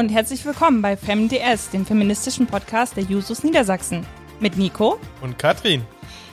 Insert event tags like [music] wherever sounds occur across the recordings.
Hallo und herzlich willkommen bei FemDS, dem feministischen Podcast der Jusos Niedersachsen. Mit Nico und Katrin.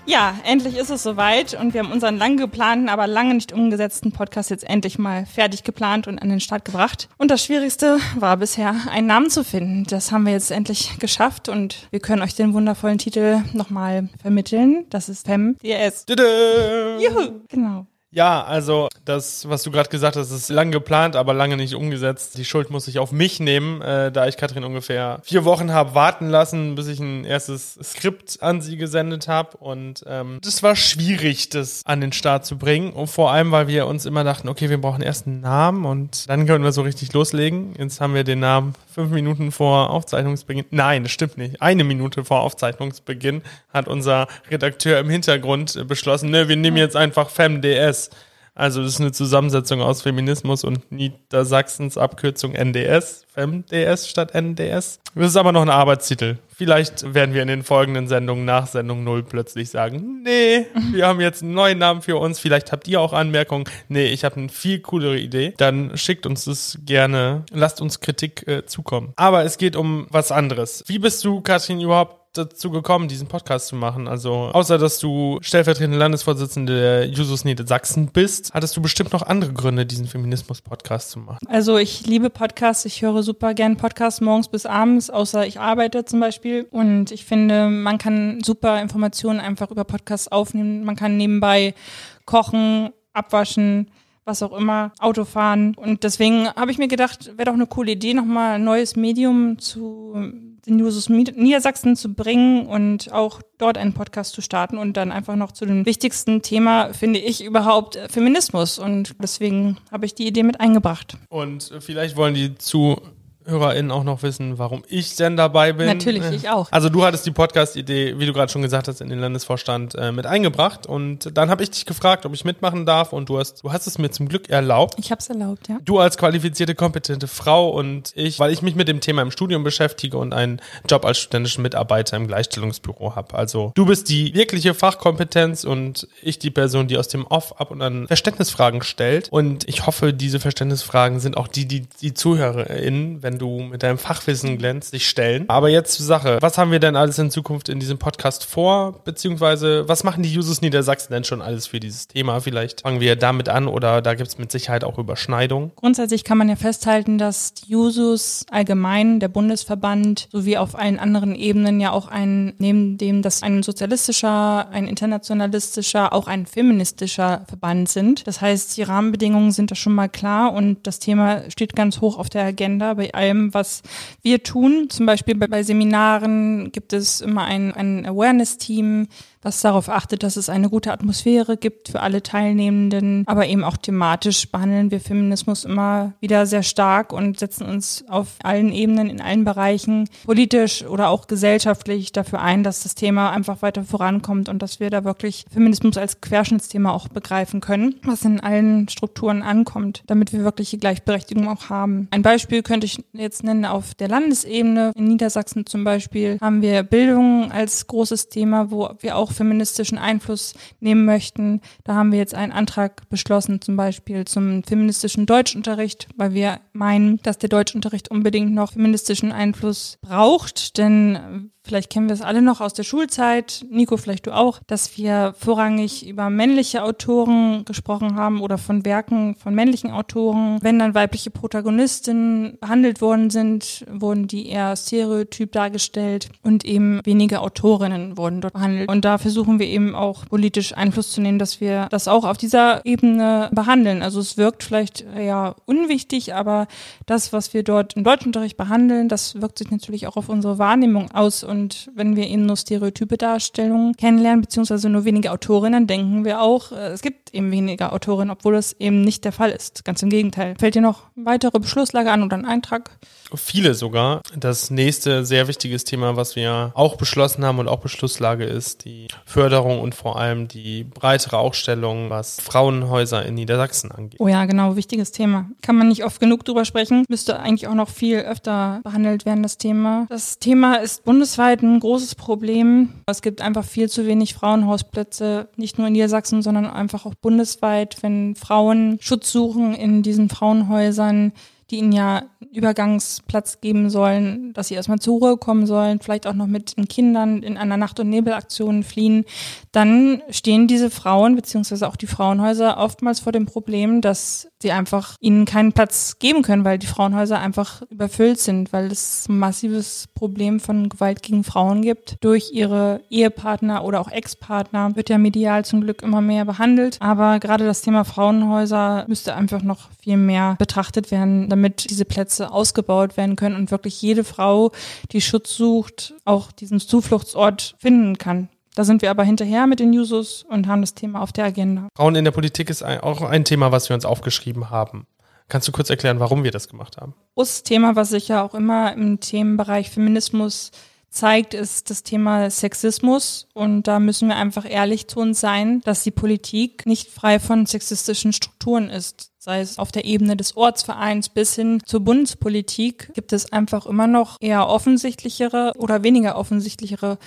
Ja, endlich ist es soweit und wir haben unseren lang geplanten, aber lange nicht umgesetzten Podcast jetzt endlich mal fertig geplant und an den Start gebracht. Und das Schwierigste war bisher, einen Namen zu finden. Das haben wir jetzt endlich geschafft und wir können euch den wundervollen Titel nochmal vermitteln. Das ist FemDS. Juhu, genau. Ja, also das, was du gerade gesagt hast, ist lang geplant, aber lange nicht umgesetzt. Die Schuld muss ich auf mich nehmen, äh, da ich Katrin ungefähr vier Wochen habe warten lassen, bis ich ein erstes Skript an sie gesendet habe. Und ähm, das war schwierig, das an den Start zu bringen. Und vor allem, weil wir uns immer dachten, okay, wir brauchen erst einen Namen und dann können wir so richtig loslegen. Jetzt haben wir den Namen fünf Minuten vor Aufzeichnungsbeginn. Nein, das stimmt nicht. Eine Minute vor Aufzeichnungsbeginn hat unser Redakteur im Hintergrund beschlossen, ne, wir nehmen jetzt einfach FemDS. Also das ist eine Zusammensetzung aus Feminismus und Niedersachsens Abkürzung NDS, FemDS statt NDS. Das ist aber noch ein Arbeitstitel. Vielleicht werden wir in den folgenden Sendungen nach Sendung 0 plötzlich sagen, nee, wir haben jetzt einen neuen Namen für uns. Vielleicht habt ihr auch Anmerkungen. Nee, ich habe eine viel coolere Idee. Dann schickt uns das gerne. Lasst uns Kritik äh, zukommen. Aber es geht um was anderes. Wie bist du, Katrin, überhaupt dazu gekommen, diesen Podcast zu machen? Also, außer dass du stellvertretende Landesvorsitzende der Jusos Sachsen bist, hattest du bestimmt noch andere Gründe, diesen Feminismus-Podcast zu machen. Also, ich liebe Podcasts. Ich höre super gern Podcasts morgens bis abends, außer ich arbeite zum Beispiel. Und ich finde, man kann super Informationen einfach über Podcasts aufnehmen. Man kann nebenbei kochen, abwaschen, was auch immer, Autofahren. Und deswegen habe ich mir gedacht, wäre doch eine coole Idee, nochmal ein neues Medium zu den Jusos Niedersachsen zu bringen und auch dort einen Podcast zu starten und dann einfach noch zu dem wichtigsten Thema, finde ich, überhaupt äh, Feminismus. Und deswegen habe ich die Idee mit eingebracht. Und vielleicht wollen die zu HörerInnen auch noch wissen, warum ich denn dabei bin. Natürlich, ich auch. Also du hattest die Podcast-Idee, wie du gerade schon gesagt hast, in den Landesvorstand äh, mit eingebracht und dann habe ich dich gefragt, ob ich mitmachen darf und du hast, du hast es mir zum Glück erlaubt. Ich habe es erlaubt, ja. Du als qualifizierte, kompetente Frau und ich, weil ich mich mit dem Thema im Studium beschäftige und einen Job als studentischen Mitarbeiter im Gleichstellungsbüro habe. Also du bist die wirkliche Fachkompetenz und ich die Person, die aus dem Off ab und an Verständnisfragen stellt und ich hoffe, diese Verständnisfragen sind auch die, die die ZuhörerInnen, wenn du mit deinem Fachwissen glänzt, dich stellen. Aber jetzt zur Sache. Was haben wir denn alles in Zukunft in diesem Podcast vor? Beziehungsweise, was machen die Users Niedersachsen denn schon alles für dieses Thema? Vielleicht fangen wir damit an oder da gibt es mit Sicherheit auch Überschneidungen. Grundsätzlich kann man ja festhalten, dass die Jusos allgemein, der Bundesverband, sowie auf allen anderen Ebenen ja auch ein, neben dem, dass ein sozialistischer, ein internationalistischer, auch ein feministischer Verband sind. Das heißt, die Rahmenbedingungen sind da schon mal klar und das Thema steht ganz hoch auf der Agenda bei allen allem, was wir tun. Zum Beispiel bei, Seminaren gibt es immer ein, ein Awareness-Team, was darauf achtet, dass es eine gute Atmosphäre gibt für alle Teilnehmenden. Aber eben auch thematisch behandeln wir Feminismus immer wieder sehr stark und setzen uns auf allen Ebenen, in allen Bereichen, politisch oder auch gesellschaftlich dafür ein, dass das Thema einfach weiter vorankommt und dass wir da wirklich Feminismus als Querschnittsthema auch begreifen können, was in allen Strukturen ankommt, damit wir wirklich die Gleichberechtigung auch haben. Ein Beispiel könnte ich jetzt nennen auf der Landesebene. In Niedersachsen zum Beispiel haben wir Bildung als großes Thema, wo wir auch feministischen Einfluss nehmen möchten. Da haben wir jetzt einen Antrag beschlossen, zum Beispiel zum feministischen Deutschunterricht, weil wir meinen, dass der Deutschunterricht unbedingt noch feministischen Einfluss braucht, denn vielleicht kennen wir es alle noch aus der Schulzeit, Nico, vielleicht du auch, dass wir vorrangig über männliche Autoren gesprochen haben oder von Werken von männlichen Autoren. Wenn dann weibliche Protagonistinnen behandelt worden sind, wurden die eher stereotyp dargestellt und eben wenige Autorinnen wurden dort behandelt. Und da versuchen wir eben auch politisch Einfluss zu nehmen, dass wir das auch auf dieser Ebene behandeln. Also es wirkt vielleicht ja unwichtig, aber das, was wir dort im Deutschunterricht behandeln, das wirkt sich natürlich auch auf unsere Wahrnehmung aus und und wenn wir eben nur stereotype Darstellungen kennenlernen, beziehungsweise nur wenige Autorinnen, denken wir auch, äh, es gibt eben weniger Autorinnen, obwohl das eben nicht der Fall ist. Ganz im Gegenteil. Fällt dir noch weitere Beschlusslage an oder ein Eintrag? Viele sogar. Das nächste sehr wichtiges Thema, was wir auch beschlossen haben und auch Beschlusslage ist, die Förderung und vor allem die breitere Aufstellung, was Frauenhäuser in Niedersachsen angeht. Oh ja, genau, wichtiges Thema. Kann man nicht oft genug drüber sprechen. Müsste eigentlich auch noch viel öfter behandelt werden, das Thema. Das Thema ist bundesweit ein großes Problem. Es gibt einfach viel zu wenig Frauenhausplätze, nicht nur in Niedersachsen, sondern einfach auch bundesweit, wenn Frauen Schutz suchen in diesen Frauenhäusern die ihnen ja Übergangsplatz geben sollen, dass sie erstmal zur Ruhe kommen sollen, vielleicht auch noch mit den Kindern in einer Nacht- und Nebelaktion fliehen, dann stehen diese Frauen beziehungsweise auch die Frauenhäuser oftmals vor dem Problem, dass sie einfach ihnen keinen Platz geben können, weil die Frauenhäuser einfach überfüllt sind, weil es ein massives Problem von Gewalt gegen Frauen gibt. Durch ihre Ehepartner oder auch Ex-Partner wird ja medial zum Glück immer mehr behandelt. Aber gerade das Thema Frauenhäuser müsste einfach noch viel mehr betrachtet werden, damit diese Plätze ausgebaut werden können und wirklich jede Frau, die Schutz sucht, auch diesen Zufluchtsort finden kann. Da sind wir aber hinterher mit den Jusos und haben das Thema auf der Agenda. Frauen in der Politik ist auch ein Thema, was wir uns aufgeschrieben haben. Kannst du kurz erklären, warum wir das gemacht haben? Das Thema, was sich ja auch immer im Themenbereich Feminismus zeigt, ist das Thema Sexismus. Und da müssen wir einfach ehrlich zu uns sein, dass die Politik nicht frei von sexistischen Strukturen ist. Sei es auf der Ebene des Ortsvereins bis hin zur Bundespolitik gibt es einfach immer noch eher offensichtlichere oder weniger offensichtlichere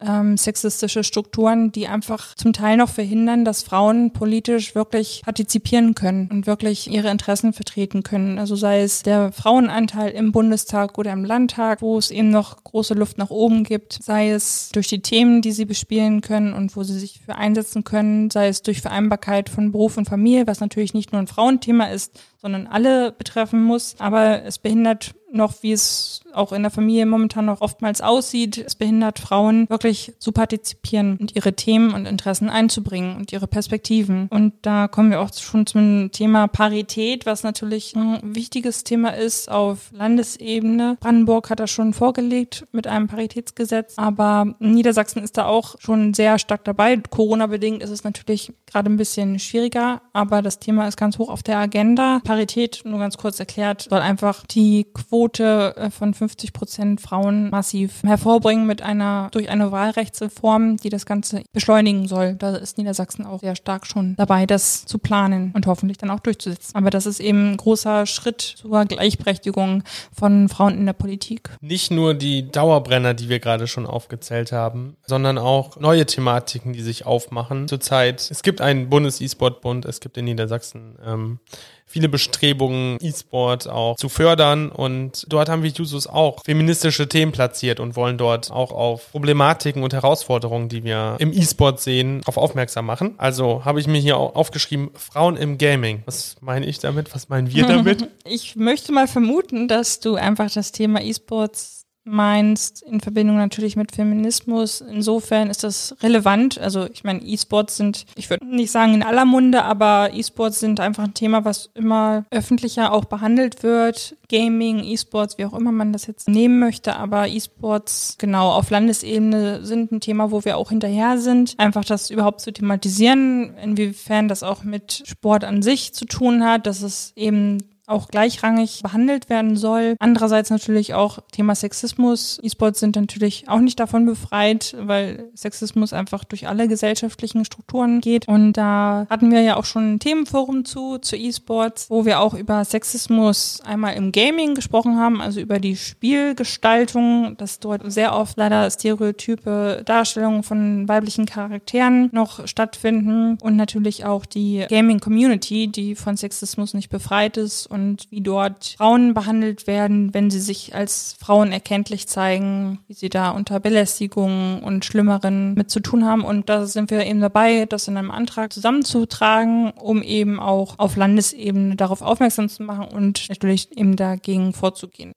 ähm, sexistische Strukturen, die einfach zum Teil noch verhindern, dass Frauen politisch wirklich partizipieren können und wirklich ihre Interessen vertreten können. Also sei es der Frauenanteil im Bundestag oder im Landtag, wo es eben noch große Luft nach oben gibt, sei es durch die Themen, die sie bespielen können und wo sie sich für einsetzen können, sei es durch Vereinbarkeit von Beruf und Familie, was natürlich nicht nur ein Frauenthema ist, sondern alle betreffen muss. Aber es behindert noch, wie es auch in der Familie momentan noch oftmals aussieht. Es behindert Frauen wirklich zu partizipieren und ihre Themen und Interessen einzubringen und ihre Perspektiven. Und da kommen wir auch schon zum Thema Parität, was natürlich ein wichtiges Thema ist auf Landesebene. Brandenburg hat das schon vorgelegt mit einem Paritätsgesetz, aber Niedersachsen ist da auch schon sehr stark dabei. Corona-bedingt ist es natürlich gerade ein bisschen schwieriger, aber das Thema ist ganz hoch auf der Agenda. Parität, nur ganz kurz erklärt, soll einfach die Quote äh, von 50 Prozent Frauen massiv hervorbringen mit einer, durch eine Wahlrechtsreform, die das Ganze beschleunigen soll. Da ist Niedersachsen auch sehr stark schon dabei, das zu planen und hoffentlich dann auch durchzusetzen. Aber das ist eben ein großer Schritt zur Gleichberechtigung von Frauen in der Politik. Nicht nur die Dauerbrenner, die wir gerade schon aufgezählt haben, sondern auch neue Thematiken, die sich aufmachen zurzeit. Es gibt einen Bundes-E-Sport-Bund, es gibt in Niedersachsen ähm, viele Bestrebungen, E-Sport auch zu fördern. Und dort haben wir Jusos auch feministische Themen platziert und wollen dort auch auf Problematiken und Herausforderungen, die wir im E-Sport sehen, auf aufmerksam machen. Also habe ich mir hier aufgeschrieben, Frauen im Gaming. Was meine ich damit? Was meinen wir [laughs] damit? ich möchte mal vermuten, dass du einfach das Thema E-Sports meinst, in Verbindung natürlich mit Feminismus. Insofern ist das relevant. Also ich meine, E-Sports sind, ich würde nicht sagen in aller Munde, aber E-Sports sind einfach ein Thema, was immer öffentlicher auch behandelt wird. Gaming, E-Sports, wie auch immer man das jetzt nehmen möchte, aber E-Sports genau auf Landesebene sind ein Thema, wo wir auch hinterher sind. Einfach das überhaupt zu thematisieren, inwiefern das auch mit Sport an sich zu tun hat, dass es eben auch gleichrangig behandelt werden soll. Andererseits natürlich auch Thema Sexismus. E-Sports sind natürlich auch nicht davon befreit, weil Sexismus einfach durch alle gesellschaftlichen Strukturen geht. Und da hatten wir ja auch schon ein Themenforum zu, zu E-Sports, wo wir auch über Sexismus einmal im Gaming gesprochen haben, also über die Spielgestaltung, dass dort sehr oft leider stereotype Darstellungen von weiblichen Charakteren noch stattfinden und natürlich auch die Gaming-Community, die von Sexismus nicht befreit ist und wie dort Frauen behandelt werden, wenn sie sich als Frauen erkenntlich zeigen, wie sie da unter Belästigungen und Schlimmeren mit zu tun haben. Und da sind wir eben dabei, das in einem Antrag zusammenzutragen, um eben auch auf Landesebene darauf aufmerksam zu machen und natürlich eben dagegen vorzugehen.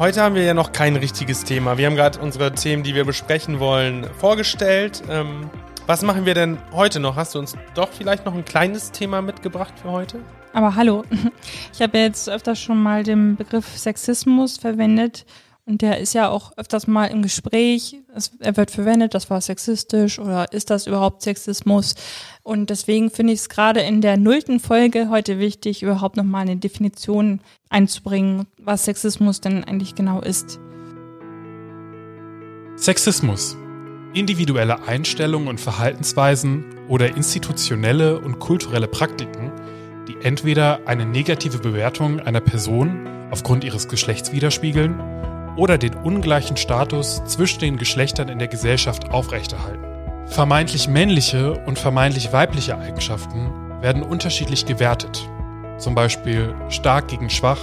Heute haben wir ja noch kein richtiges Thema. Wir haben gerade unsere Themen, die wir besprechen wollen, vorgestellt. Ähm, was machen wir denn heute noch? Hast du uns doch vielleicht noch ein kleines Thema mitgebracht für heute? Aber hallo, [laughs] ich habe jetzt öfters schon mal den Begriff Sexismus verwendet und der ist ja auch öfters mal im Gespräch. Es, er wird verwendet, das war sexistisch oder ist das überhaupt Sexismus? Und deswegen finde ich es gerade in der nullten Folge heute wichtig, überhaupt nochmal eine Definition einzubringen, was Sexismus denn eigentlich genau ist. Sexismus. Individuelle Einstellungen und Verhaltensweisen oder institutionelle und kulturelle Praktiken, die entweder eine negative Bewertung einer Person aufgrund ihres Geschlechts widerspiegeln oder den ungleichen Status zwischen den Geschlechtern in der Gesellschaft aufrechterhalten. Vermeintlich männliche und vermeintlich weibliche Eigenschaften werden unterschiedlich gewertet, zum Beispiel stark gegen schwach,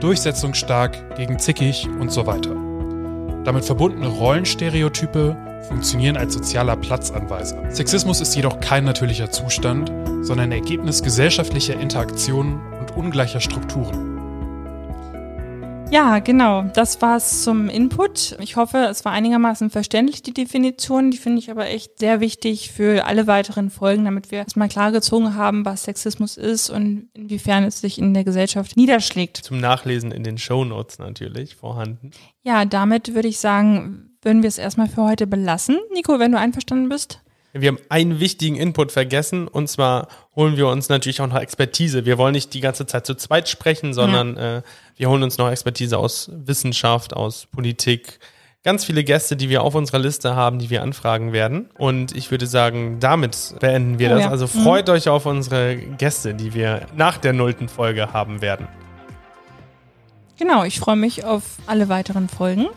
durchsetzungsstark gegen zickig und so weiter. Damit verbundene Rollenstereotype funktionieren als sozialer Platzanweiser. Sexismus ist jedoch kein natürlicher Zustand, sondern Ergebnis gesellschaftlicher Interaktionen und ungleicher Strukturen. Ja, genau. Das war's zum Input. Ich hoffe, es war einigermaßen verständlich, die Definition. Die finde ich aber echt sehr wichtig für alle weiteren Folgen, damit wir erstmal klar gezogen haben, was Sexismus ist und inwiefern es sich in der Gesellschaft niederschlägt. Zum Nachlesen in den Show Notes natürlich vorhanden. Ja, damit würde ich sagen, würden wir es erstmal für heute belassen. Nico, wenn du einverstanden bist. Wir haben einen wichtigen Input vergessen und zwar holen wir uns natürlich auch noch Expertise. Wir wollen nicht die ganze Zeit zu zweit sprechen, sondern ja. äh, wir holen uns noch Expertise aus Wissenschaft, aus Politik. Ganz viele Gäste, die wir auf unserer Liste haben, die wir anfragen werden. Und ich würde sagen, damit beenden wir oh, das. Ja. Also mhm. freut mhm. euch auf unsere Gäste, die wir nach der nullten Folge haben werden. Genau, ich freue mich auf alle weiteren Folgen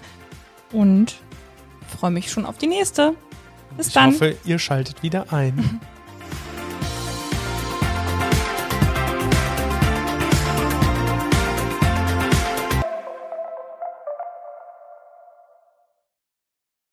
und freue mich schon auf die nächste. Bis ich dann. Ich hoffe, ihr schaltet wieder ein. [laughs]